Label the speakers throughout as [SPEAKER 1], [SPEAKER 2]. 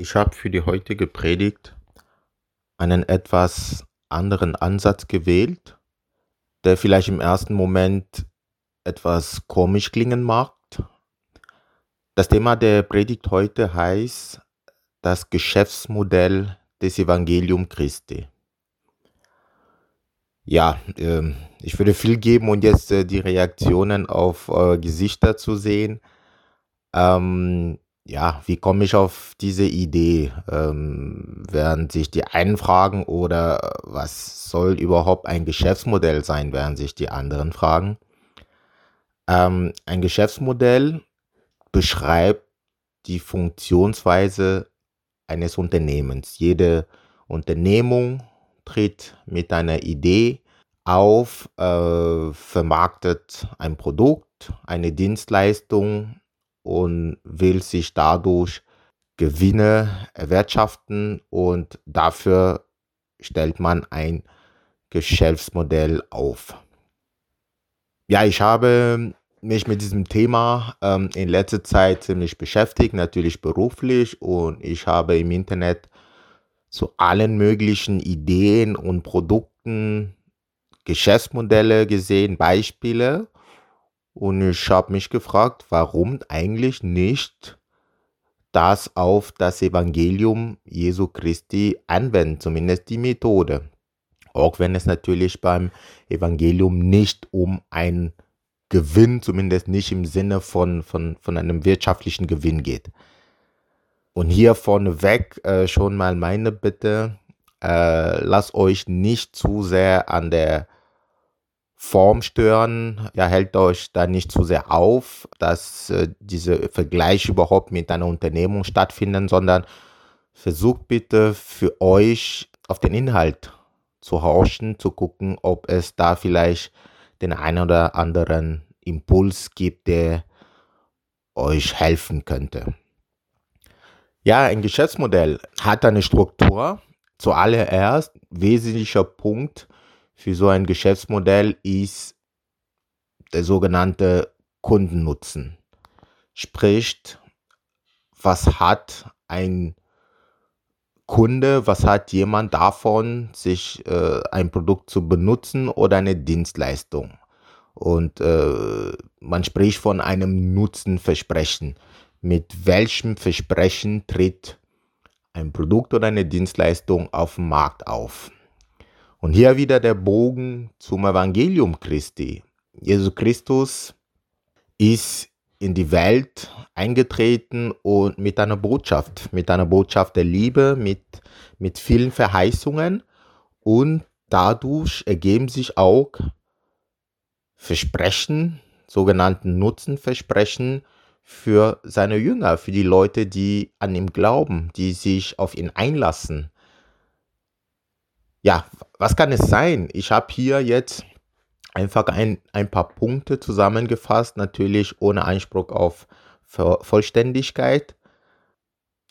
[SPEAKER 1] Ich habe für die heutige Predigt einen etwas anderen Ansatz gewählt, der vielleicht im ersten Moment etwas komisch klingen mag. Das Thema der Predigt heute heißt das Geschäftsmodell des Evangelium Christi. Ja, äh, ich würde viel geben und jetzt äh, die Reaktionen auf äh, Gesichter zu sehen. Ähm, ja, wie komme ich auf diese Idee? Ähm, werden sich die einen fragen oder was soll überhaupt ein Geschäftsmodell sein, werden sich die anderen fragen. Ähm, ein Geschäftsmodell beschreibt die Funktionsweise eines Unternehmens. Jede Unternehmung tritt mit einer Idee auf, äh, vermarktet ein Produkt, eine Dienstleistung und will sich dadurch Gewinne erwirtschaften und dafür stellt man ein Geschäftsmodell auf. Ja, ich habe mich mit diesem Thema ähm, in letzter Zeit ziemlich beschäftigt, natürlich beruflich und ich habe im Internet zu allen möglichen Ideen und Produkten Geschäftsmodelle gesehen, Beispiele und ich habe mich gefragt, warum eigentlich nicht das auf das Evangelium Jesu Christi anwenden, zumindest die Methode. Auch wenn es natürlich beim Evangelium nicht um einen Gewinn, zumindest nicht im Sinne von, von, von einem wirtschaftlichen Gewinn geht. Und hier vorneweg äh, schon mal meine Bitte, äh, lasst euch nicht zu sehr an der Form stören, ja, hält euch da nicht zu sehr auf, dass äh, diese Vergleich überhaupt mit einer Unternehmung stattfinden, sondern versucht bitte für euch auf den Inhalt zu horchen, zu gucken, ob es da vielleicht den einen oder anderen Impuls gibt, der euch helfen könnte. Ja, ein Geschäftsmodell hat eine Struktur. Zuallererst wesentlicher Punkt für so ein Geschäftsmodell ist der sogenannte Kundennutzen. Sprich, was hat ein Kunde, was hat jemand davon, sich äh, ein Produkt zu benutzen oder eine Dienstleistung? Und äh, man spricht von einem Nutzenversprechen mit welchem Versprechen tritt ein Produkt oder eine Dienstleistung auf dem Markt auf. Und hier wieder der Bogen zum Evangelium Christi. Jesus Christus ist in die Welt eingetreten und mit einer Botschaft, mit einer Botschaft der Liebe, mit, mit vielen Verheißungen und dadurch ergeben sich auch Versprechen, sogenannten Nutzenversprechen, für seine Jünger, für die Leute, die an ihm glauben, die sich auf ihn einlassen. Ja, was kann es sein? Ich habe hier jetzt einfach ein, ein paar Punkte zusammengefasst, natürlich ohne Anspruch auf Vollständigkeit.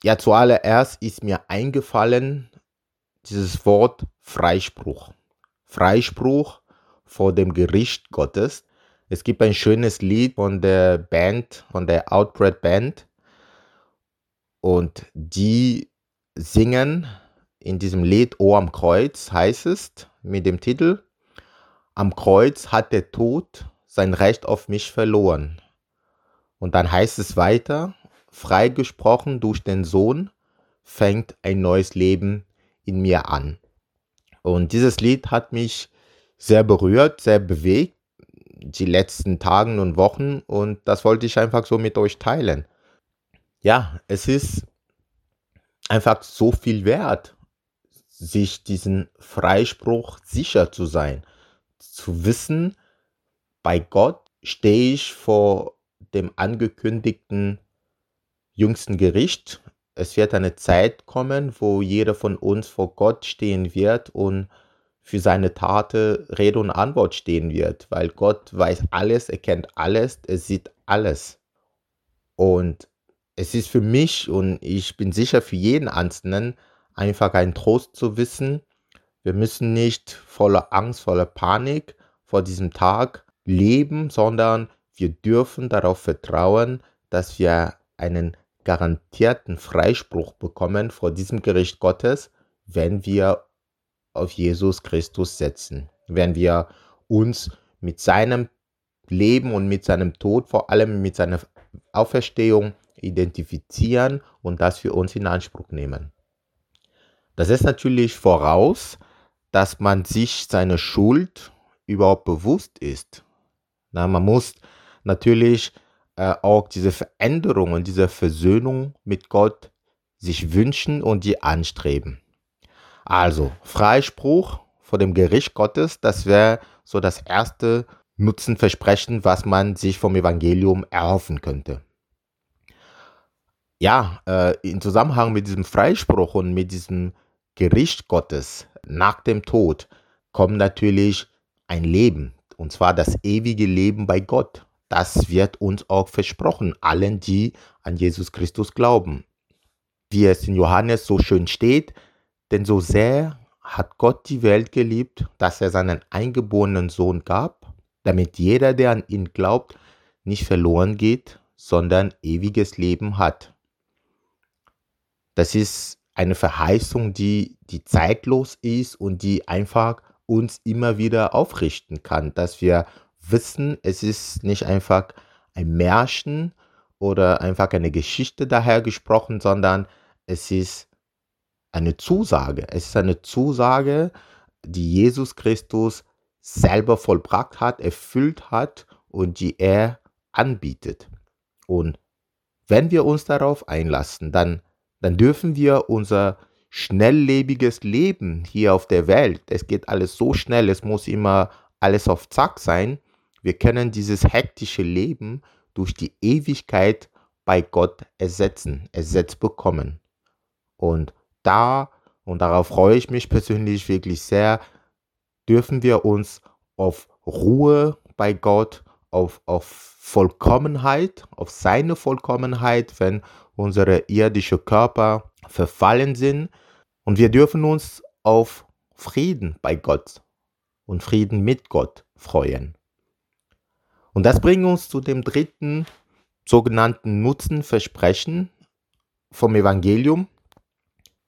[SPEAKER 1] Ja, zuallererst ist mir eingefallen dieses Wort Freispruch. Freispruch vor dem Gericht Gottes. Es gibt ein schönes Lied von der Band, von der Outbred Band. Und die singen in diesem Lied O am Kreuz, heißt es, mit dem Titel Am Kreuz hat der Tod sein Recht auf mich verloren. Und dann heißt es weiter, freigesprochen durch den Sohn fängt ein neues Leben in mir an. Und dieses Lied hat mich sehr berührt, sehr bewegt die letzten Tagen und Wochen und das wollte ich einfach so mit euch teilen. Ja, es ist einfach so viel wert, sich diesen Freispruch sicher zu sein, zu wissen, bei Gott stehe ich vor dem angekündigten jüngsten Gericht. Es wird eine Zeit kommen, wo jeder von uns vor Gott stehen wird und für seine Taten Rede und Antwort stehen wird, weil Gott weiß alles, er kennt alles, er sieht alles. Und es ist für mich und ich bin sicher für jeden Einzelnen einfach ein Trost zu wissen, wir müssen nicht voller Angst, voller Panik vor diesem Tag leben, sondern wir dürfen darauf vertrauen, dass wir einen garantierten Freispruch bekommen vor diesem Gericht Gottes, wenn wir auf Jesus Christus setzen, wenn wir uns mit seinem Leben und mit seinem Tod, vor allem mit seiner Auferstehung identifizieren und das für uns in Anspruch nehmen. Das ist natürlich voraus, dass man sich seine Schuld überhaupt bewusst ist. Na, man muss natürlich äh, auch diese Veränderung und diese Versöhnung mit Gott sich wünschen und die anstreben. Also Freispruch vor dem Gericht Gottes, das wäre so das erste Nutzenversprechen, was man sich vom Evangelium erhoffen könnte. Ja, äh, in Zusammenhang mit diesem Freispruch und mit diesem Gericht Gottes nach dem Tod kommt natürlich ein Leben, und zwar das ewige Leben bei Gott. Das wird uns auch versprochen, allen, die an Jesus Christus glauben. Wie es in Johannes so schön steht, denn so sehr hat Gott die Welt geliebt, dass er seinen eingeborenen Sohn gab, damit jeder, der an ihn glaubt, nicht verloren geht, sondern ewiges Leben hat. Das ist eine Verheißung, die, die zeitlos ist und die einfach uns immer wieder aufrichten kann, dass wir wissen, es ist nicht einfach ein Märchen oder einfach eine Geschichte daher gesprochen, sondern es ist eine Zusage. Es ist eine Zusage, die Jesus Christus selber vollbracht hat, erfüllt hat und die er anbietet. Und wenn wir uns darauf einlassen, dann, dann dürfen wir unser schnelllebiges Leben hier auf der Welt, es geht alles so schnell, es muss immer alles auf Zack sein, wir können dieses hektische Leben durch die Ewigkeit bei Gott ersetzen, ersetzt bekommen. Und da, und darauf freue ich mich persönlich wirklich sehr, dürfen wir uns auf Ruhe bei Gott, auf, auf Vollkommenheit, auf seine Vollkommenheit, wenn unsere irdische Körper verfallen sind. Und wir dürfen uns auf Frieden bei Gott und Frieden mit Gott freuen. Und das bringt uns zu dem dritten sogenannten Nutzenversprechen vom Evangelium,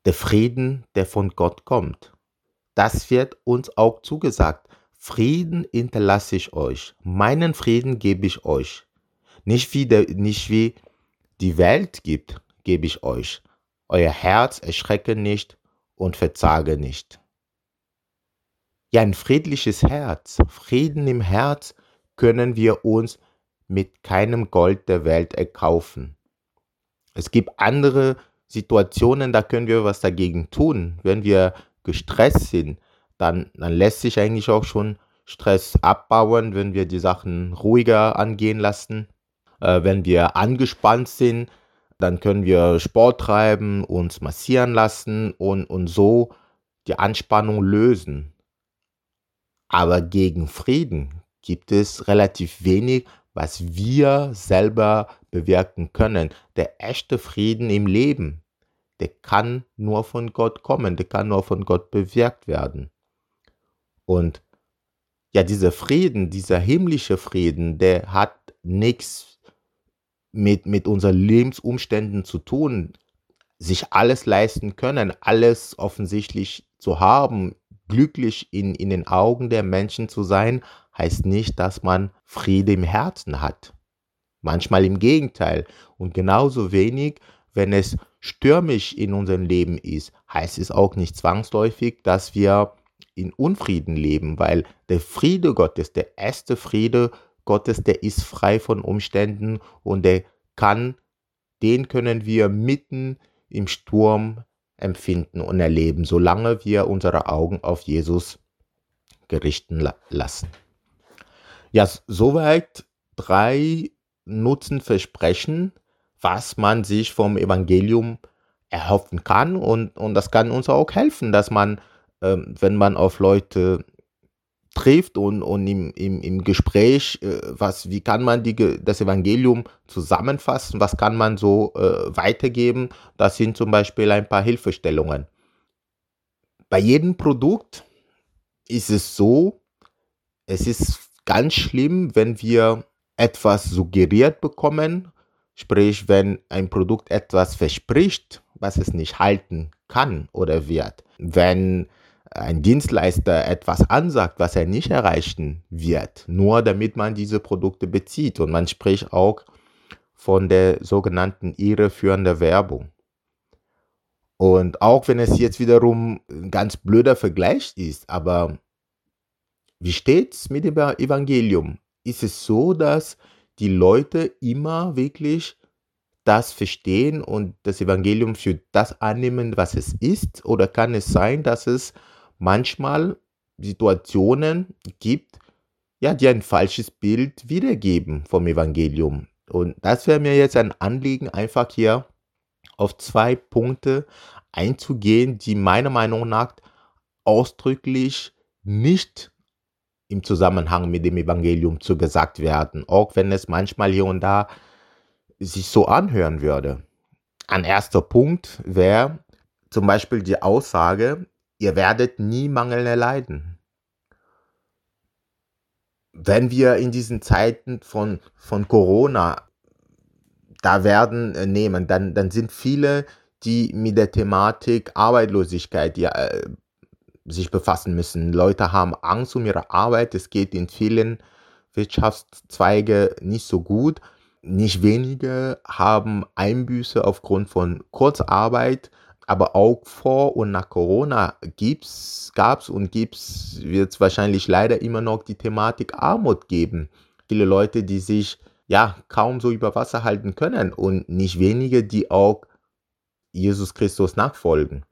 [SPEAKER 1] der Frieden, der von Gott kommt. Das wird uns auch zugesagt. Frieden hinterlasse ich euch. Meinen Frieden gebe ich euch. Nicht wie, der, nicht wie die Welt gibt, gebe ich euch. Euer Herz erschrecke nicht und verzage nicht. Ja, ein friedliches Herz, Frieden im Herz können wir uns mit keinem Gold der Welt erkaufen. Es gibt andere Situationen, da können wir was dagegen tun. Wenn wir gestresst sind, dann, dann lässt sich eigentlich auch schon Stress abbauen, wenn wir die Sachen ruhiger angehen lassen. Äh, wenn wir angespannt sind, dann können wir Sport treiben, uns massieren lassen und, und so die Anspannung lösen. Aber gegen Frieden gibt es relativ wenig, was wir selber bewirken können. Der echte Frieden im Leben, der kann nur von Gott kommen, der kann nur von Gott bewirkt werden. Und ja, dieser Frieden, dieser himmlische Frieden, der hat nichts mit, mit unseren Lebensumständen zu tun, sich alles leisten können, alles offensichtlich zu haben, glücklich in, in den Augen der Menschen zu sein, heißt nicht, dass man Friede im Herzen hat. Manchmal im Gegenteil. Und genauso wenig, wenn es stürmisch in unserem Leben ist, heißt es auch nicht zwangsläufig, dass wir in Unfrieden leben, weil der Friede Gottes, der erste Friede Gottes, der ist frei von Umständen und der kann, den können wir mitten im Sturm empfinden und erleben, solange wir unsere Augen auf Jesus gerichten lassen. Ja, soweit drei Nutzenversprechen, was man sich vom Evangelium erhoffen kann. Und, und das kann uns auch helfen, dass man, ähm, wenn man auf Leute trifft und, und im, im, im Gespräch, äh, was, wie kann man die, das Evangelium zusammenfassen, was kann man so äh, weitergeben, das sind zum Beispiel ein paar Hilfestellungen. Bei jedem Produkt ist es so, es ist ganz schlimm, wenn wir etwas suggeriert bekommen, Sprich, wenn ein Produkt etwas verspricht, was es nicht halten kann oder wird. Wenn ein Dienstleister etwas ansagt, was er nicht erreichen wird, nur damit man diese Produkte bezieht. Und man spricht auch von der sogenannten irreführenden Werbung. Und auch wenn es jetzt wiederum ein ganz blöder Vergleich ist, aber wie steht es mit dem Evangelium? Ist es so, dass die Leute immer wirklich das verstehen und das Evangelium für das annehmen, was es ist? Oder kann es sein, dass es manchmal Situationen gibt, ja, die ein falsches Bild wiedergeben vom Evangelium? Und das wäre mir jetzt ein Anliegen, einfach hier auf zwei Punkte einzugehen, die meiner Meinung nach ausdrücklich nicht im Zusammenhang mit dem Evangelium zu gesagt werden, auch wenn es manchmal hier und da sich so anhören würde. Ein erster Punkt wäre zum Beispiel die Aussage, ihr werdet nie Mangel erleiden. Wenn wir in diesen Zeiten von, von Corona da werden äh, nehmen, dann, dann sind viele, die mit der Thematik Arbeitslosigkeit ja, äh, sich befassen müssen. Leute haben Angst um ihre Arbeit. Es geht in vielen Wirtschaftszweige nicht so gut. Nicht wenige haben Einbüße aufgrund von Kurzarbeit, aber auch vor und nach Corona gab es und wird es wahrscheinlich leider immer noch die Thematik Armut geben. Viele Leute, die sich ja kaum so über Wasser halten können und nicht wenige, die auch Jesus Christus nachfolgen.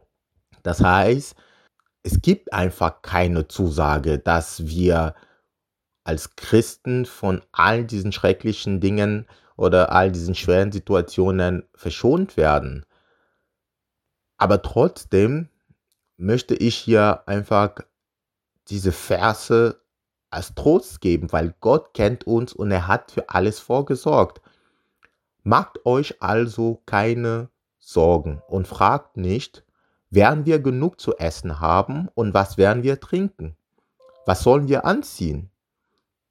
[SPEAKER 1] Das heißt, es gibt einfach keine Zusage, dass wir als Christen von all diesen schrecklichen Dingen oder all diesen schweren Situationen verschont werden. Aber trotzdem möchte ich hier einfach diese Verse als Trost geben, weil Gott kennt uns und er hat für alles vorgesorgt. Macht euch also keine Sorgen und fragt nicht, werden wir genug zu essen haben und was werden wir trinken? Was sollen wir anziehen?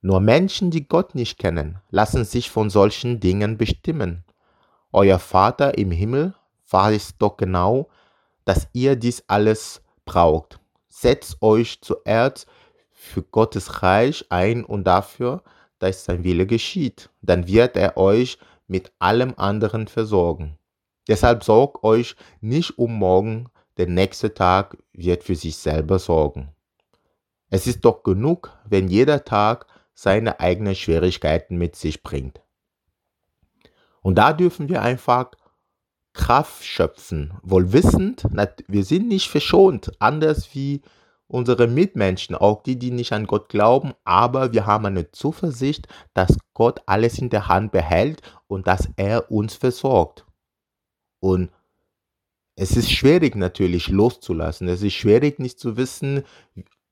[SPEAKER 1] Nur Menschen, die Gott nicht kennen, lassen sich von solchen Dingen bestimmen. Euer Vater im Himmel weiß doch genau, dass ihr dies alles braucht. Setzt euch zuerst für Gottes Reich ein und dafür, dass sein Wille geschieht. Dann wird er euch mit allem anderen versorgen. Deshalb sorgt euch nicht um morgen, der nächste Tag wird für sich selber sorgen. Es ist doch genug, wenn jeder Tag seine eigenen Schwierigkeiten mit sich bringt. Und da dürfen wir einfach Kraft schöpfen, wohl wissend, wir sind nicht verschont, anders wie unsere Mitmenschen, auch die, die nicht an Gott glauben, aber wir haben eine Zuversicht, dass Gott alles in der Hand behält und dass er uns versorgt. Und es ist schwierig natürlich loszulassen. Es ist schwierig nicht zu wissen,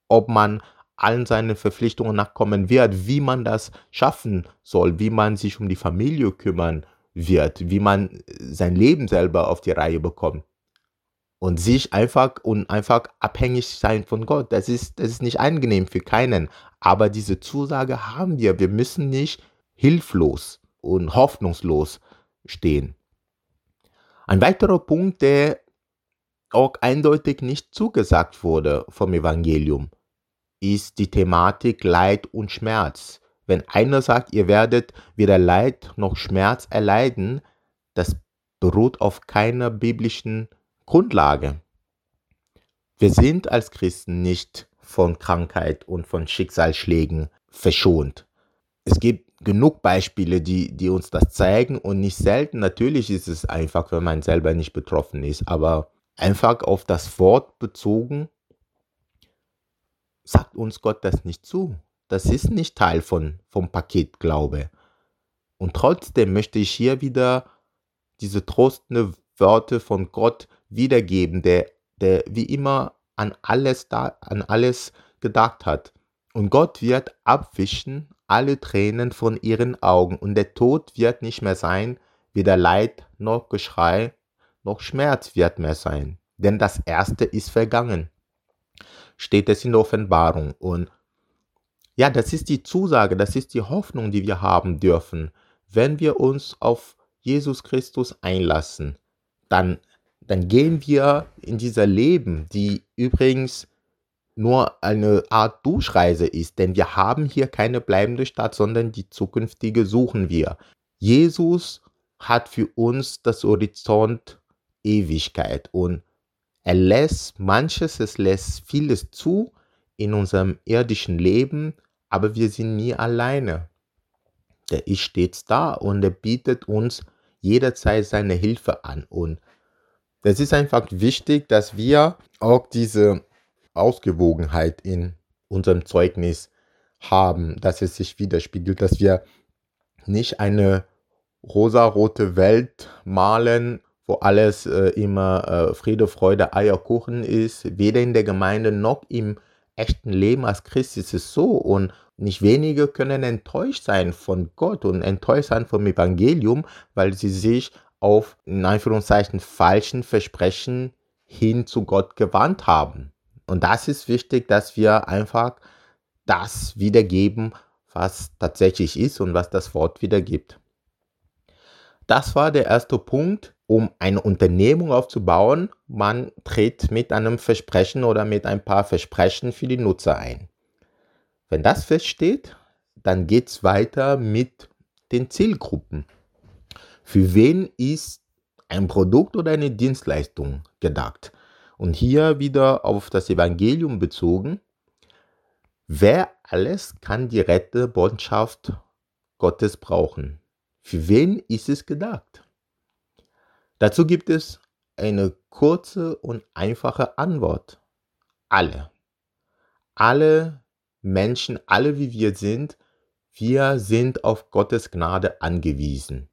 [SPEAKER 1] ob man allen seinen Verpflichtungen nachkommen wird, wie man das schaffen soll, wie man sich um die Familie kümmern wird, wie man sein Leben selber auf die Reihe bekommt. Und sich einfach und einfach abhängig sein von Gott. Das ist, das ist nicht angenehm für keinen. Aber diese Zusage haben wir. Wir müssen nicht hilflos und hoffnungslos stehen. Ein weiterer Punkt, der auch eindeutig nicht zugesagt wurde vom Evangelium, ist die Thematik Leid und Schmerz. Wenn einer sagt, ihr werdet weder Leid noch Schmerz erleiden, das beruht auf keiner biblischen Grundlage. Wir sind als Christen nicht von Krankheit und von Schicksalsschlägen verschont. Es gibt genug Beispiele, die, die uns das zeigen und nicht selten, natürlich ist es einfach, wenn man selber nicht betroffen ist, aber einfach auf das Wort bezogen, sagt uns Gott das nicht zu. Das ist nicht Teil von, vom Paket Glaube. Und trotzdem möchte ich hier wieder diese trostende Worte von Gott wiedergeben, der, der wie immer an alles, da, an alles gedacht hat. Und Gott wird abwischen alle Tränen von ihren Augen und der Tod wird nicht mehr sein, weder Leid noch Geschrei noch Schmerz wird mehr sein, denn das Erste ist vergangen steht es in der Offenbarung. Und ja, das ist die Zusage, das ist die Hoffnung, die wir haben dürfen, wenn wir uns auf Jesus Christus einlassen, dann, dann gehen wir in dieser Leben, die übrigens nur eine Art Durchreise ist, denn wir haben hier keine bleibende Stadt, sondern die zukünftige suchen wir. Jesus hat für uns das Horizont Ewigkeit und er lässt manches, es lässt vieles zu in unserem irdischen Leben, aber wir sind nie alleine. Der ist stets da und er bietet uns jederzeit seine Hilfe an. Und es ist einfach wichtig, dass wir auch diese Ausgewogenheit in unserem Zeugnis haben, dass es sich widerspiegelt, dass wir nicht eine rosarote Welt malen, wo alles äh, immer äh, Friede, Freude, Eierkuchen ist. Weder in der Gemeinde noch im echten Leben als Christ ist es so. Und nicht wenige können enttäuscht sein von Gott und enttäuscht sein vom Evangelium, weil sie sich auf, in Anführungszeichen, falschen Versprechen hin zu Gott gewandt haben. Und das ist wichtig, dass wir einfach das wiedergeben, was tatsächlich ist und was das Wort wiedergibt. Das war der erste Punkt, um eine Unternehmung aufzubauen. Man tritt mit einem Versprechen oder mit ein paar Versprechen für die Nutzer ein. Wenn das feststeht, dann geht es weiter mit den Zielgruppen. Für wen ist ein Produkt oder eine Dienstleistung gedacht? Und hier wieder auf das Evangelium bezogen. Wer alles kann die Rettebotschaft Gottes brauchen? Für wen ist es gedacht? Dazu gibt es eine kurze und einfache Antwort. Alle. Alle Menschen, alle wie wir sind, wir sind auf Gottes Gnade angewiesen.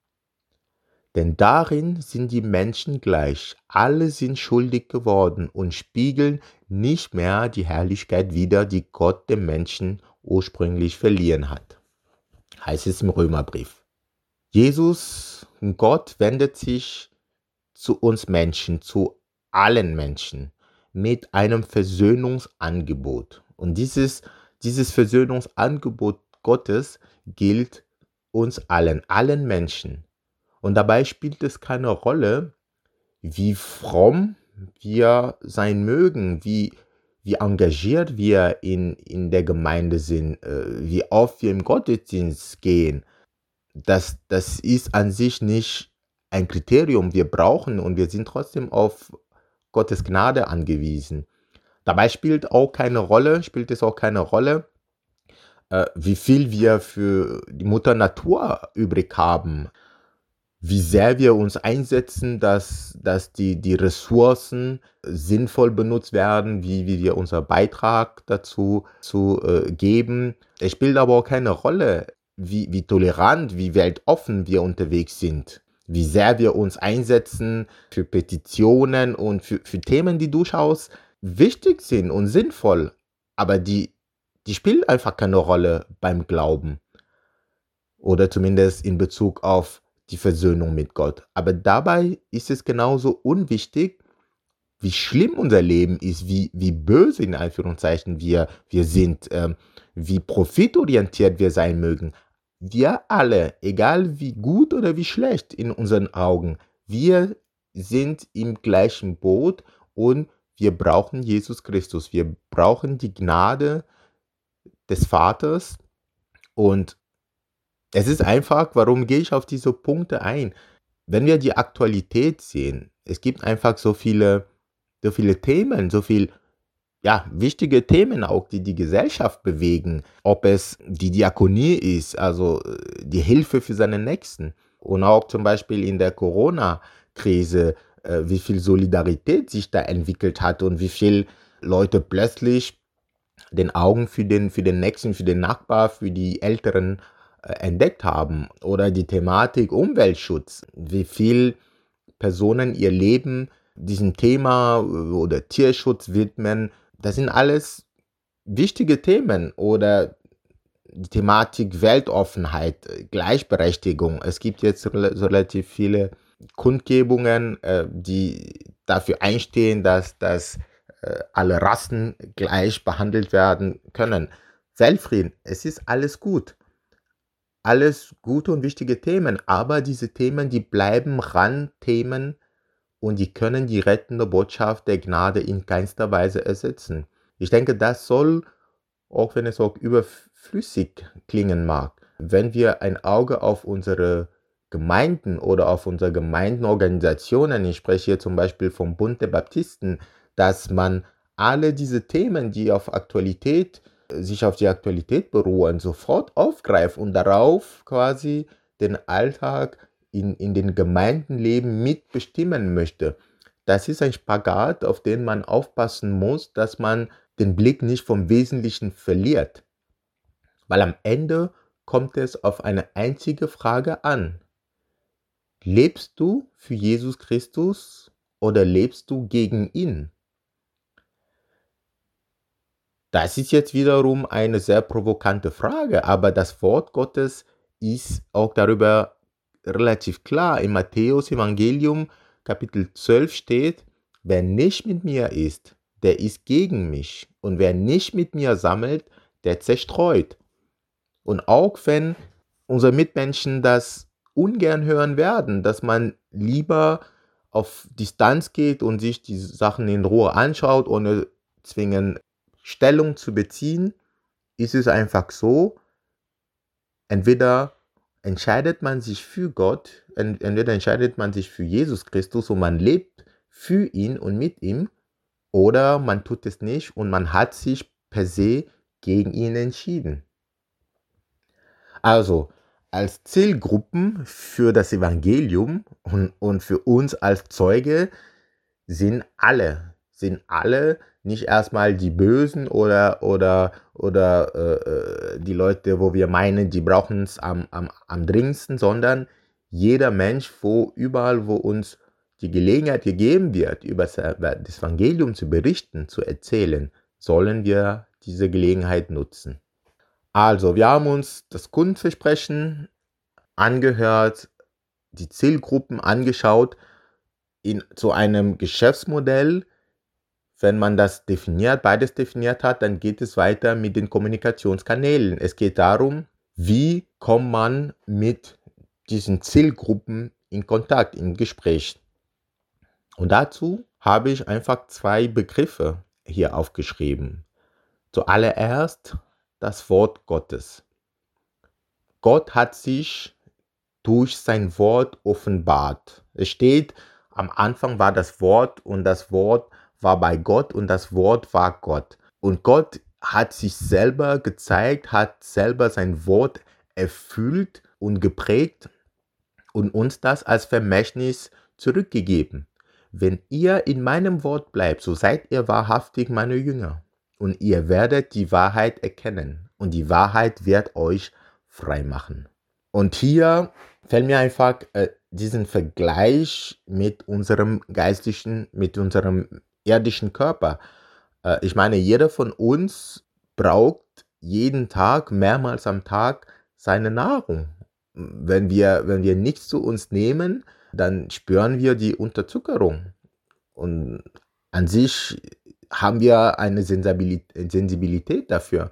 [SPEAKER 1] Denn darin sind die Menschen gleich, alle sind schuldig geworden und spiegeln nicht mehr die Herrlichkeit wider, die Gott dem Menschen ursprünglich verliehen hat. Heißt es im Römerbrief. Jesus, Gott wendet sich zu uns Menschen, zu allen Menschen mit einem Versöhnungsangebot. Und dieses, dieses Versöhnungsangebot Gottes gilt uns allen, allen Menschen. Und dabei spielt es keine Rolle, wie fromm wir sein mögen, wie, wie engagiert wir in, in der Gemeinde sind, äh, wie oft wir im Gottesdienst gehen, das, das ist an sich nicht ein Kriterium. Wir brauchen und wir sind trotzdem auf Gottes Gnade angewiesen. Dabei spielt auch keine Rolle, spielt es auch keine Rolle, äh, wie viel wir für die Mutter Natur übrig haben, wie sehr wir uns einsetzen, dass, dass die, die Ressourcen sinnvoll benutzt werden, wie, wie wir unser Beitrag dazu zu äh, geben. Es spielt aber auch keine Rolle, wie, wie tolerant, wie weltoffen wir unterwegs sind, wie sehr wir uns einsetzen für Petitionen und für, für Themen, die durchaus wichtig sind und sinnvoll, aber die, die spielen einfach keine Rolle beim Glauben oder zumindest in Bezug auf die Versöhnung mit Gott. Aber dabei ist es genauso unwichtig, wie schlimm unser Leben ist, wie, wie böse in Anführungszeichen wir, wir sind, ähm, wie profitorientiert wir sein mögen. Wir alle, egal wie gut oder wie schlecht in unseren Augen, wir sind im gleichen Boot und wir brauchen Jesus Christus. Wir brauchen die Gnade des Vaters. Und es ist einfach, warum gehe ich auf diese Punkte ein? Wenn wir die Aktualität sehen, es gibt einfach so viele, so viele Themen, so viel ja, wichtige Themen auch, die die Gesellschaft bewegen. Ob es die Diakonie ist, also äh, die Hilfe für seine Nächsten. Und auch zum Beispiel in der Corona-Krise, wie viel Solidarität sich da entwickelt hat und wie viel Leute plötzlich den Augen für den, für den Nächsten, für den Nachbar, für die Älteren äh, entdeckt haben. Oder die Thematik Umweltschutz, wie viel Personen ihr Leben diesem Thema oder Tierschutz widmen, das sind alles wichtige Themen oder die Thematik Weltoffenheit, Gleichberechtigung. Es gibt jetzt relativ viele Kundgebungen, äh, die dafür einstehen, dass, dass äh, alle Rassen gleich behandelt werden können. Weltfrieden, es ist alles gut. alles gute und wichtige Themen, aber diese Themen, die bleiben Randthemen und die können die rettende Botschaft der Gnade in keinster Weise ersetzen. Ich denke, das soll, auch wenn es auch überflüssig klingen mag, wenn wir ein Auge auf unsere Gemeinden oder auf unsere Gemeindenorganisationen, ich spreche hier zum Beispiel vom Bund der Baptisten, dass man alle diese Themen, die auf Aktualität, sich auf die Aktualität beruhen, sofort aufgreift und darauf quasi den Alltag in, in den Gemeindenleben mitbestimmen möchte. Das ist ein Spagat, auf den man aufpassen muss, dass man den Blick nicht vom Wesentlichen verliert. Weil am Ende kommt es auf eine einzige Frage an. Lebst du für Jesus Christus oder lebst du gegen ihn? Das ist jetzt wiederum eine sehr provokante Frage, aber das Wort Gottes ist auch darüber relativ klar. Im Matthäus Evangelium Kapitel 12 steht, wer nicht mit mir ist, der ist gegen mich. Und wer nicht mit mir sammelt, der zerstreut. Und auch wenn unsere Mitmenschen das ungern hören werden, dass man lieber auf Distanz geht und sich die Sachen in Ruhe anschaut, ohne zwingend Stellung zu beziehen, ist es einfach so, entweder entscheidet man sich für Gott, entweder entscheidet man sich für Jesus Christus und man lebt für ihn und mit ihm, oder man tut es nicht und man hat sich per se gegen ihn entschieden. Also, als Zielgruppen für das Evangelium und, und für uns als Zeuge sind alle, sind alle nicht erstmal die Bösen oder, oder, oder äh, äh die Leute, wo wir meinen, die brauchen es am, am, am dringendsten, sondern jeder Mensch, wo überall, wo uns die Gelegenheit gegeben wird, über das Evangelium zu berichten, zu erzählen, sollen wir diese Gelegenheit nutzen. Also, wir haben uns das Kundenversprechen angehört, die Zielgruppen angeschaut in, zu einem Geschäftsmodell. Wenn man das definiert, beides definiert hat, dann geht es weiter mit den Kommunikationskanälen. Es geht darum, wie kommt man mit diesen Zielgruppen in Kontakt, in Gespräch. Und dazu habe ich einfach zwei Begriffe hier aufgeschrieben. Zuallererst das Wort Gottes. Gott hat sich durch sein Wort offenbart. Es steht, am Anfang war das Wort und das Wort war bei Gott und das Wort war Gott. Und Gott hat sich selber gezeigt, hat selber sein Wort erfüllt und geprägt und uns das als Vermächtnis zurückgegeben. Wenn ihr in meinem Wort bleibt, so seid ihr wahrhaftig meine Jünger und ihr werdet die Wahrheit erkennen und die Wahrheit wird euch frei machen. Und hier fällt mir einfach äh, diesen Vergleich mit unserem geistlichen, mit unserem irdischen Körper. Äh, ich meine, jeder von uns braucht jeden Tag, mehrmals am Tag, seine Nahrung. Wenn wir, wenn wir nichts zu uns nehmen, dann spüren wir die Unterzuckerung. Und an sich haben wir eine Sensibilität dafür.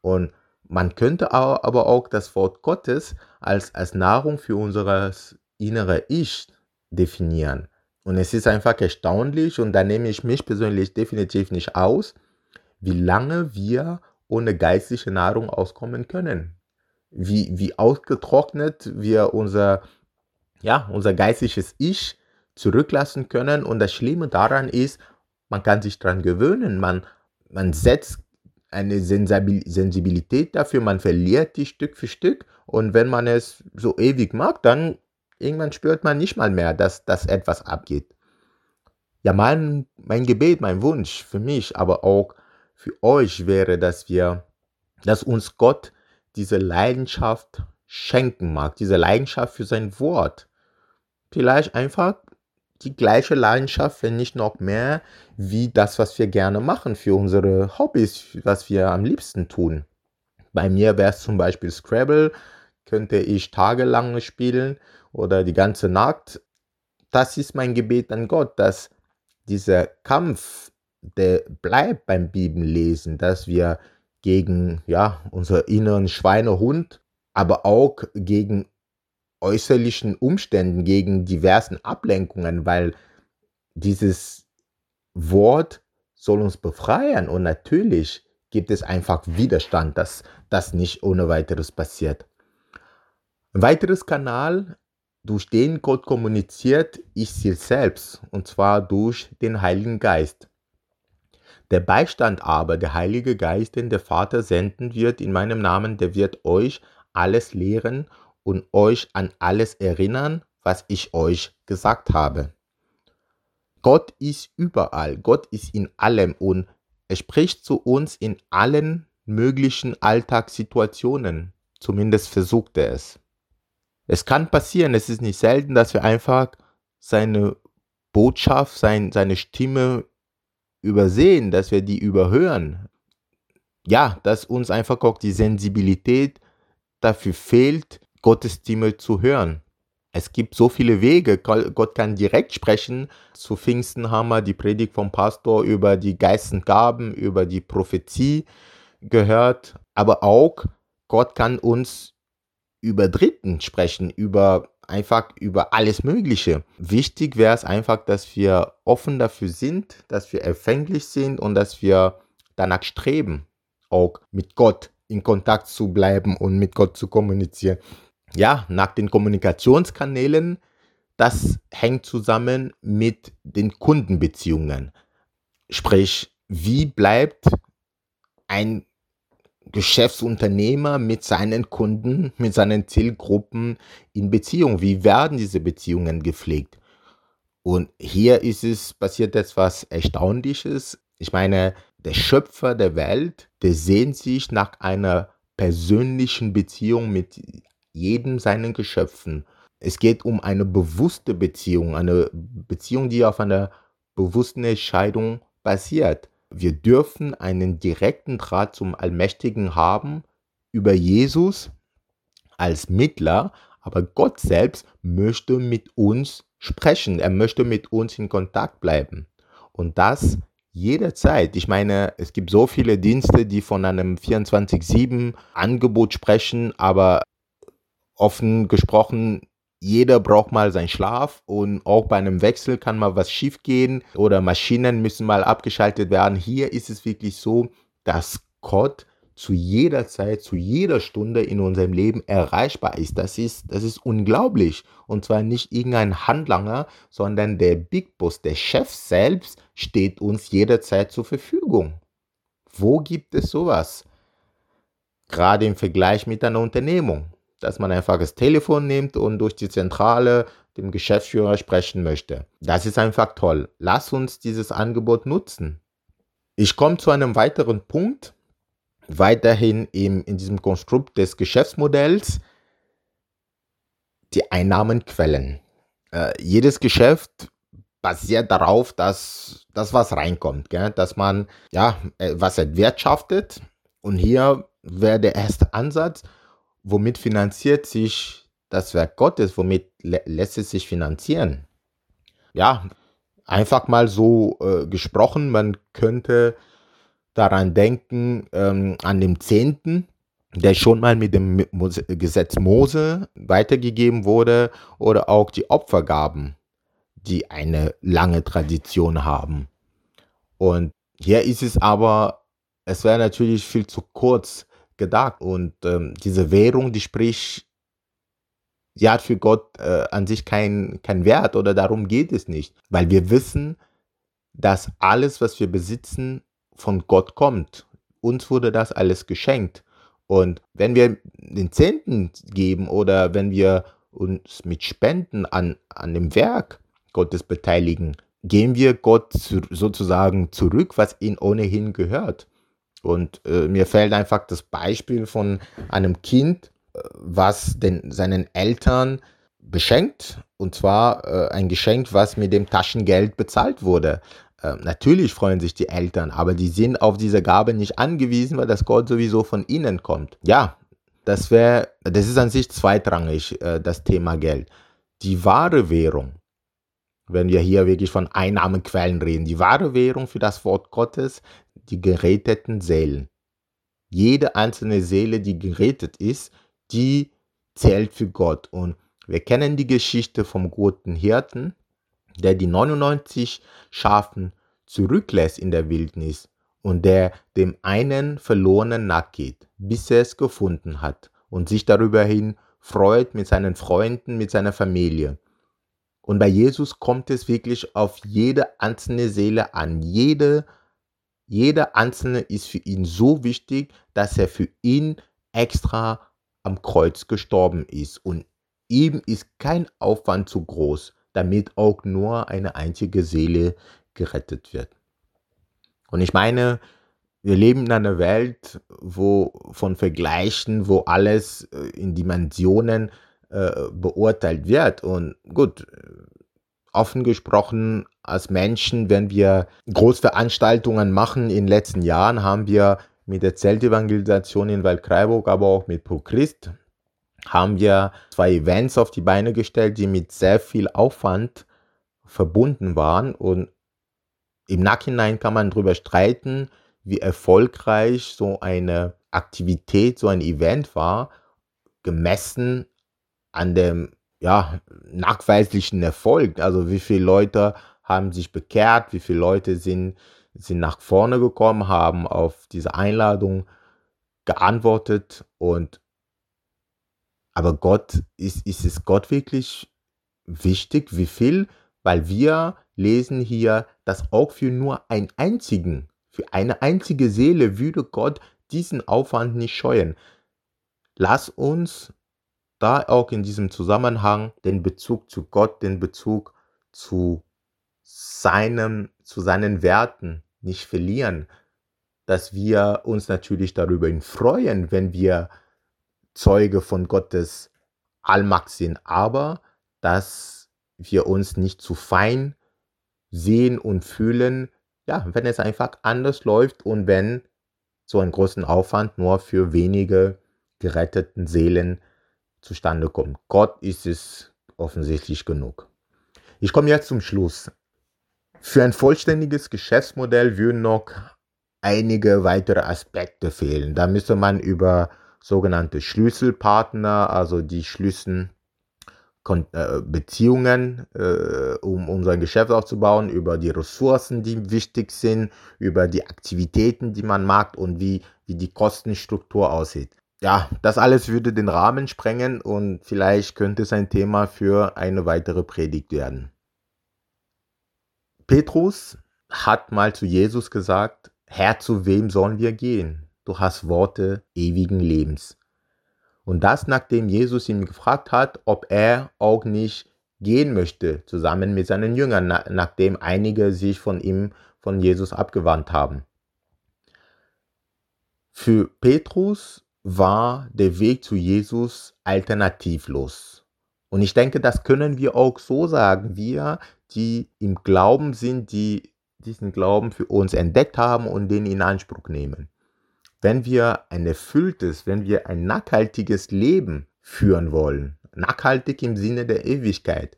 [SPEAKER 1] Und man könnte aber auch das Wort Gottes als, als Nahrung für unser innere Ich definieren. Und es ist einfach erstaunlich, und da nehme ich mich persönlich definitiv nicht aus, wie lange wir ohne geistliche Nahrung auskommen können. Wie, wie ausgetrocknet wir unser, ja, unser geistliches Ich zurücklassen können. Und das Schlimme daran ist, man kann sich daran gewöhnen. Man, man setzt eine Sensibilität dafür, man verliert die Stück für Stück. Und wenn man es so ewig mag, dann irgendwann spürt man nicht mal mehr, dass, dass etwas abgeht. Ja, mein, mein Gebet, mein Wunsch für mich, aber auch für euch wäre, dass wir, dass uns Gott diese Leidenschaft schenken mag, diese Leidenschaft für sein Wort. Vielleicht einfach die gleiche Leidenschaft, wenn nicht noch mehr, wie das, was wir gerne machen für unsere Hobbys, was wir am liebsten tun. Bei mir wäre es zum Beispiel Scrabble, könnte ich tagelang spielen oder die ganze Nacht. Das ist mein Gebet an Gott, dass dieser Kampf, der bleibt beim Bibellesen, dass wir gegen ja, unseren inneren Schweinehund aber auch gegen äußerlichen Umständen, gegen diversen Ablenkungen, weil dieses Wort soll uns befreien und natürlich gibt es einfach Widerstand, dass das nicht ohne weiteres passiert. Ein weiteres Kanal, durch den Gott kommuniziert, ist sich selbst und zwar durch den Heiligen Geist. Der Beistand aber, der Heilige Geist, den der Vater senden wird in meinem Namen, der wird euch alles lehren und euch an alles erinnern, was ich euch gesagt habe. Gott ist überall, Gott ist in allem und er spricht zu uns in allen möglichen Alltagssituationen. Zumindest versucht er es. Es kann passieren, es ist nicht selten, dass wir einfach seine Botschaft, sein, seine Stimme übersehen, dass wir die überhören. Ja, dass uns einfach auch die Sensibilität dafür fehlt, Gottes Stimme zu hören. Es gibt so viele Wege. Gott kann direkt sprechen. Zu Pfingsten haben wir die Predigt vom Pastor über die Geistengaben, über die Prophezie gehört. Aber auch Gott kann uns über Dritten sprechen, über einfach über alles Mögliche. Wichtig wäre es einfach, dass wir offen dafür sind, dass wir empfänglich sind und dass wir danach streben, auch mit Gott in Kontakt zu bleiben und mit Gott zu kommunizieren ja, nach den Kommunikationskanälen, das hängt zusammen mit den Kundenbeziehungen. Sprich, wie bleibt ein Geschäftsunternehmer mit seinen Kunden, mit seinen Zielgruppen in Beziehung? Wie werden diese Beziehungen gepflegt? Und hier ist es passiert etwas Erstaunliches. Ich meine, der Schöpfer der Welt, der sehnt sich nach einer persönlichen Beziehung mit jedem seinen Geschöpfen. Es geht um eine bewusste Beziehung, eine Beziehung, die auf einer bewussten Entscheidung basiert. Wir dürfen einen direkten Draht zum Allmächtigen haben über Jesus als Mittler, aber Gott selbst möchte mit uns sprechen. Er möchte mit uns in Kontakt bleiben. Und das jederzeit. Ich meine, es gibt so viele Dienste, die von einem 24-7 Angebot sprechen, aber offen gesprochen, jeder braucht mal seinen Schlaf und auch bei einem Wechsel kann mal was schiefgehen oder Maschinen müssen mal abgeschaltet werden. Hier ist es wirklich so, dass Gott zu jeder Zeit, zu jeder Stunde in unserem Leben erreichbar ist. Das ist, das ist unglaublich. Und zwar nicht irgendein Handlanger, sondern der Big Boss, der Chef selbst, steht uns jederzeit zur Verfügung. Wo gibt es sowas? Gerade im Vergleich mit einer Unternehmung dass man einfach das Telefon nimmt und durch die Zentrale dem Geschäftsführer sprechen möchte. Das ist einfach toll. Lass uns dieses Angebot nutzen. Ich komme zu einem weiteren Punkt, weiterhin im, in diesem Konstrukt des Geschäftsmodells, die Einnahmenquellen. Äh, jedes Geschäft basiert darauf, dass das was reinkommt, gell? dass man ja äh, was erwirtschaftet. Und hier wäre der erste Ansatz, womit finanziert sich das Werk Gottes? Womit lä lässt es sich finanzieren? Ja, einfach mal so äh, gesprochen, man könnte daran denken, ähm, an dem Zehnten, der schon mal mit dem Gesetz Mose weitergegeben wurde, oder auch die Opfergaben, die eine lange Tradition haben. Und hier ist es aber, es wäre natürlich viel zu kurz, gedacht. Und ähm, diese Währung, die spricht, sie hat für Gott äh, an sich keinen kein Wert oder darum geht es nicht. Weil wir wissen, dass alles, was wir besitzen, von Gott kommt. Uns wurde das alles geschenkt. Und wenn wir den Zehnten geben oder wenn wir uns mit Spenden an, an dem Werk Gottes beteiligen, gehen wir Gott zu, sozusagen zurück, was ihm ohnehin gehört. Und äh, mir fällt einfach das Beispiel von einem Kind, äh, was den, seinen Eltern beschenkt. Und zwar äh, ein Geschenk, was mit dem Taschengeld bezahlt wurde. Äh, natürlich freuen sich die Eltern, aber die sind auf diese Gabe nicht angewiesen, weil das Geld sowieso von ihnen kommt. Ja, das wäre, das ist an sich zweitrangig, äh, das Thema Geld. Die wahre Währung, wenn wir hier wirklich von Einnahmequellen reden, die wahre Währung für das Wort Gottes die geräteten Seelen. Jede einzelne Seele, die gerätet ist, die zählt für Gott. Und wir kennen die Geschichte vom guten Hirten, der die 99 Schafen zurücklässt in der Wildnis und der dem einen verlorenen nachgeht, bis er es gefunden hat und sich darüber hin freut mit seinen Freunden, mit seiner Familie. Und bei Jesus kommt es wirklich auf jede einzelne Seele an. Jede, jeder einzelne ist für ihn so wichtig, dass er für ihn extra am Kreuz gestorben ist. Und ihm ist kein Aufwand zu groß, damit auch nur eine einzige Seele gerettet wird. Und ich meine, wir leben in einer Welt, wo von Vergleichen, wo alles äh, in Dimensionen äh, beurteilt wird. Und gut, offen gesprochen, als Menschen, wenn wir Großveranstaltungen machen, in den letzten Jahren haben wir mit der Zeltevangelisation in Waldkraiburg, aber auch mit Pro Christ, haben wir zwei Events auf die Beine gestellt, die mit sehr viel Aufwand verbunden waren. Und im Nachhinein kann man darüber streiten, wie erfolgreich so eine Aktivität, so ein Event war, gemessen an dem ja, nachweislichen Erfolg. Also wie viele Leute haben sich bekehrt, wie viele Leute sind, sind nach vorne gekommen, haben auf diese Einladung geantwortet und aber Gott, ist, ist es Gott wirklich wichtig, wie viel? Weil wir lesen hier, dass auch für nur einen einzigen für eine einzige Seele würde Gott diesen Aufwand nicht scheuen. Lass uns da auch in diesem Zusammenhang den Bezug zu Gott, den Bezug zu seinem, zu seinen Werten nicht verlieren, dass wir uns natürlich darüber freuen, wenn wir Zeuge von Gottes Allmacht sind, aber dass wir uns nicht zu fein sehen und fühlen, ja, wenn es einfach anders läuft und wenn so ein großen Aufwand nur für wenige geretteten Seelen zustande kommt. Gott ist es offensichtlich genug. Ich komme jetzt zum Schluss. Für ein vollständiges Geschäftsmodell würden noch einige weitere Aspekte fehlen. Da müsste man über sogenannte Schlüsselpartner, also die Schlüssel äh, Beziehungen, äh, um unser Geschäft aufzubauen, über die Ressourcen, die wichtig sind, über die Aktivitäten, die man mag und wie, wie die Kostenstruktur aussieht. Ja, das alles würde den Rahmen sprengen und vielleicht könnte es ein Thema für eine weitere Predigt werden. Petrus hat mal zu Jesus gesagt, Herr, zu wem sollen wir gehen? Du hast Worte ewigen Lebens. Und das, nachdem Jesus ihn gefragt hat, ob er auch nicht gehen möchte, zusammen mit seinen Jüngern, nachdem einige sich von ihm, von Jesus abgewandt haben. Für Petrus war der Weg zu Jesus alternativlos. Und ich denke, das können wir auch so sagen. Wir, die im Glauben sind, die diesen Glauben für uns entdeckt haben und den in Anspruch nehmen. Wenn wir ein erfülltes, wenn wir ein nachhaltiges Leben führen wollen, nachhaltig im Sinne der Ewigkeit,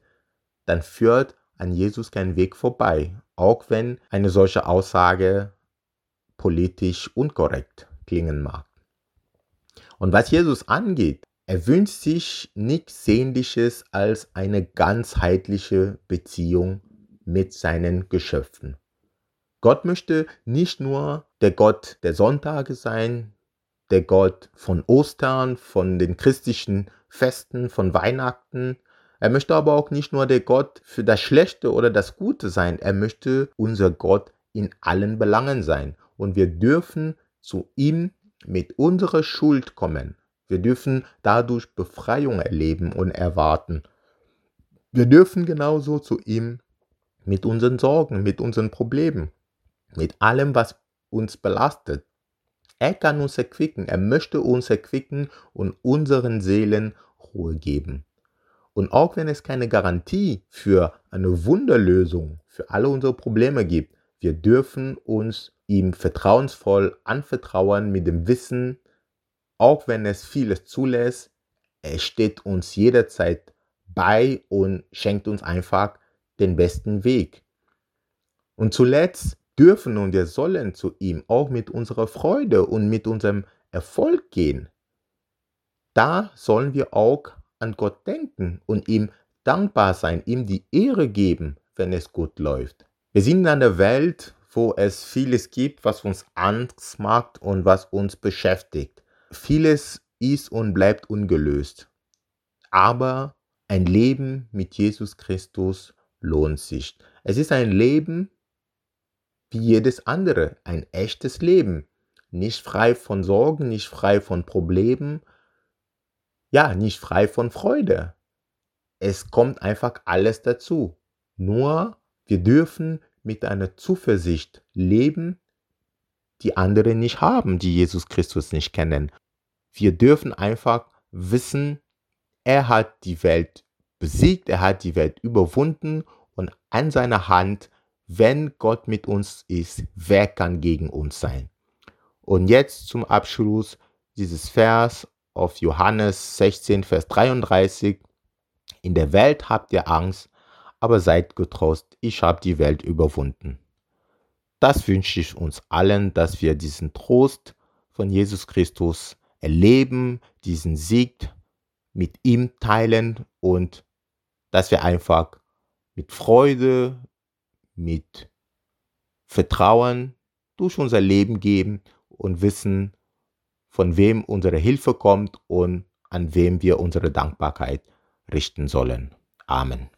[SPEAKER 1] dann führt an Jesus kein Weg vorbei, auch wenn eine solche Aussage politisch unkorrekt klingen mag. Und was Jesus angeht, er wünscht sich nichts Sehnliches als eine ganzheitliche Beziehung mit seinen Geschöpfen. Gott möchte nicht nur der Gott der Sonntage sein, der Gott von Ostern, von den christlichen Festen, von Weihnachten. Er möchte aber auch nicht nur der Gott für das Schlechte oder das Gute sein. Er möchte unser Gott in allen Belangen sein. Und wir dürfen zu ihm mit unserer Schuld kommen. Wir dürfen dadurch Befreiung erleben und erwarten. Wir dürfen genauso zu ihm mit unseren Sorgen, mit unseren Problemen mit allem, was uns belastet. Er kann uns erquicken, er möchte uns erquicken und unseren Seelen Ruhe geben. Und auch wenn es keine Garantie für eine Wunderlösung für alle unsere Probleme gibt, wir dürfen uns ihm vertrauensvoll anvertrauen mit dem Wissen, auch wenn es vieles zulässt, er steht uns jederzeit bei und schenkt uns einfach den besten Weg. Und zuletzt dürfen und wir sollen zu ihm auch mit unserer Freude und mit unserem Erfolg gehen. da sollen wir auch an Gott denken und ihm dankbar sein, ihm die Ehre geben, wenn es gut läuft. Wir sind in einer Welt, wo es vieles gibt, was uns Angst macht und was uns beschäftigt. Vieles ist und bleibt ungelöst. Aber ein Leben mit Jesus Christus lohnt sich. Es ist ein Leben wie jedes andere, ein echtes Leben. Nicht frei von Sorgen, nicht frei von Problemen, ja, nicht frei von Freude. Es kommt einfach alles dazu. Nur wir dürfen mit einer Zuversicht leben, die andere nicht haben, die Jesus Christus nicht kennen. Wir dürfen einfach wissen, er hat die Welt besiegt, er hat die Welt überwunden und an seiner Hand, wenn Gott mit uns ist, wer kann gegen uns sein? Und jetzt zum Abschluss dieses Vers auf Johannes 16, Vers 33. In der Welt habt ihr Angst, aber seid getrost, ich habe die Welt überwunden. Das wünsche ich uns allen, dass wir diesen Trost von Jesus Christus erleben, diesen Sieg mit ihm teilen und dass wir einfach mit Freude, mit Vertrauen durch unser Leben gehen und wissen, von wem unsere Hilfe kommt und an wem wir unsere Dankbarkeit richten sollen. Amen.